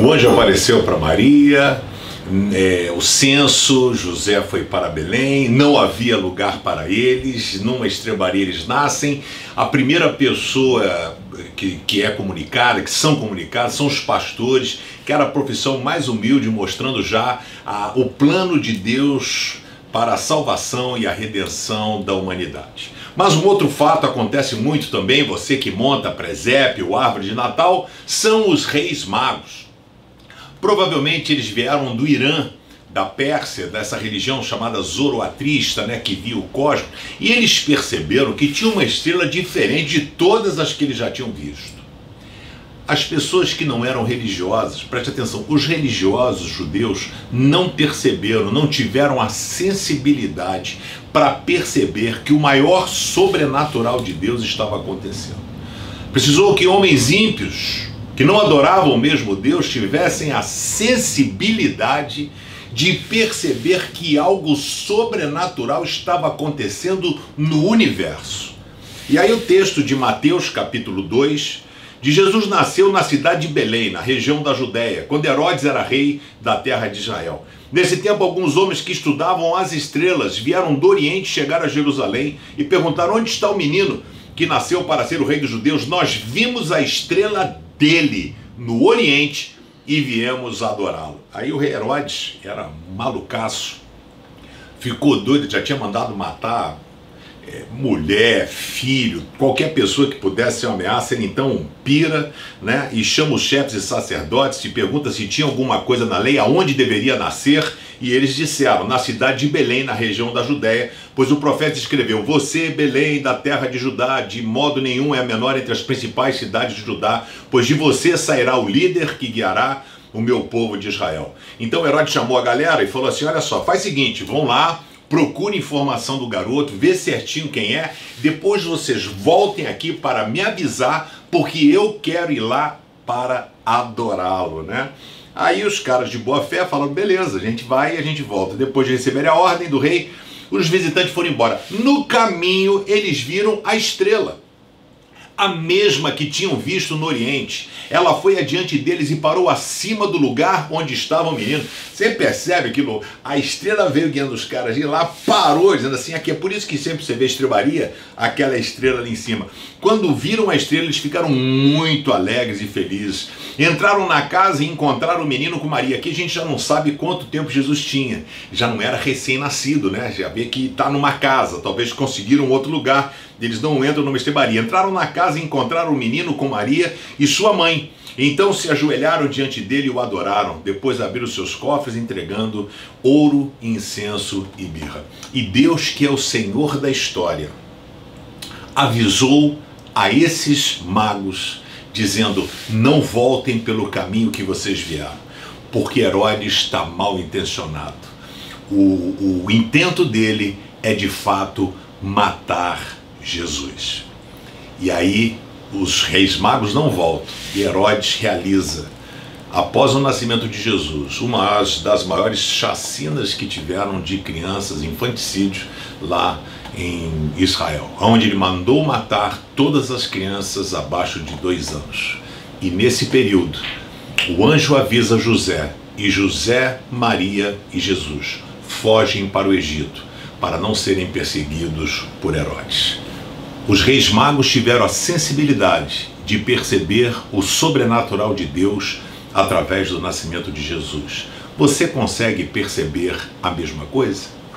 O anjo apareceu para Maria, é, o censo, José foi para Belém, não havia lugar para eles, numa estrebaria eles nascem. A primeira pessoa que, que é comunicada, que são comunicadas, são os pastores, que era a profissão mais humilde, mostrando já a, o plano de Deus para a salvação e a redenção da humanidade. Mas um outro fato acontece muito também, você que monta presépio, árvore de Natal, são os reis magos. Provavelmente eles vieram do Irã, da Pérsia, dessa religião chamada zoroatrista, né, que via o cosmos, e eles perceberam que tinha uma estrela diferente de todas as que eles já tinham visto. As pessoas que não eram religiosas, preste atenção, os religiosos judeus não perceberam, não tiveram a sensibilidade para perceber que o maior sobrenatural de Deus estava acontecendo. Precisou que homens ímpios, que não adoravam o mesmo Deus tivessem a sensibilidade de perceber que algo sobrenatural estava acontecendo no universo. E aí o texto de Mateus capítulo 2, de Jesus nasceu na cidade de Belém, na região da Judéia, quando Herodes era rei da terra de Israel. Nesse tempo, alguns homens que estudavam as estrelas vieram do Oriente chegar a Jerusalém e perguntaram: onde está o menino que nasceu para ser o rei dos judeus? Nós vimos a estrela dele no Oriente e viemos adorá-lo. Aí o Herodes era malucaço, ficou doido, já tinha mandado matar mulher, filho, qualquer pessoa que pudesse ser uma ameaça, ele então pira, né, e chama os chefes e sacerdotes e pergunta se tinha alguma coisa na lei aonde deveria nascer, e eles disseram, na cidade de Belém, na região da Judéia, pois o profeta escreveu, você, Belém, da terra de Judá, de modo nenhum é a menor entre as principais cidades de Judá, pois de você sairá o líder que guiará o meu povo de Israel. Então Herodes chamou a galera e falou assim, olha só, faz o seguinte, vão lá, procure informação do garoto, vê certinho quem é, depois vocês voltem aqui para me avisar, porque eu quero ir lá para adorá-lo, né? Aí os caras de boa fé falam: beleza, a gente vai e a gente volta. Depois de receber a ordem do rei, os visitantes foram embora. No caminho, eles viram a estrela a mesma que tinham visto no Oriente. Ela foi adiante deles e parou acima do lugar onde estava o menino. Você percebe aquilo? A estrela veio guiando os caras e lá parou, dizendo assim: aqui é por isso que sempre você vê estrebaria, aquela estrela ali em cima. Quando viram a estrela, eles ficaram muito alegres e felizes. Entraram na casa e encontraram o menino com Maria. Aqui a gente já não sabe quanto tempo Jesus tinha. Já não era recém-nascido, né? Já vê que está numa casa. Talvez conseguiram outro lugar eles não entram numa estrebaria. Entraram na casa e encontraram o menino com Maria e sua mãe. Então se ajoelharam diante dele e o adoraram. Depois abriram seus cofres, entregando ouro, incenso e mirra. E Deus, que é o Senhor da história, avisou a esses magos, dizendo: Não voltem pelo caminho que vocês vieram, porque Herodes está mal intencionado. O, o intento dele é de fato matar Jesus. E aí os reis magos não voltam e Herodes realiza, após o nascimento de Jesus, uma das maiores chacinas que tiveram de crianças, infanticídios lá em Israel, onde ele mandou matar todas as crianças abaixo de dois anos. E nesse período, o anjo avisa José, e José, Maria e Jesus fogem para o Egito para não serem perseguidos por Herodes. Os reis magos tiveram a sensibilidade de perceber o sobrenatural de Deus através do nascimento de Jesus. Você consegue perceber a mesma coisa?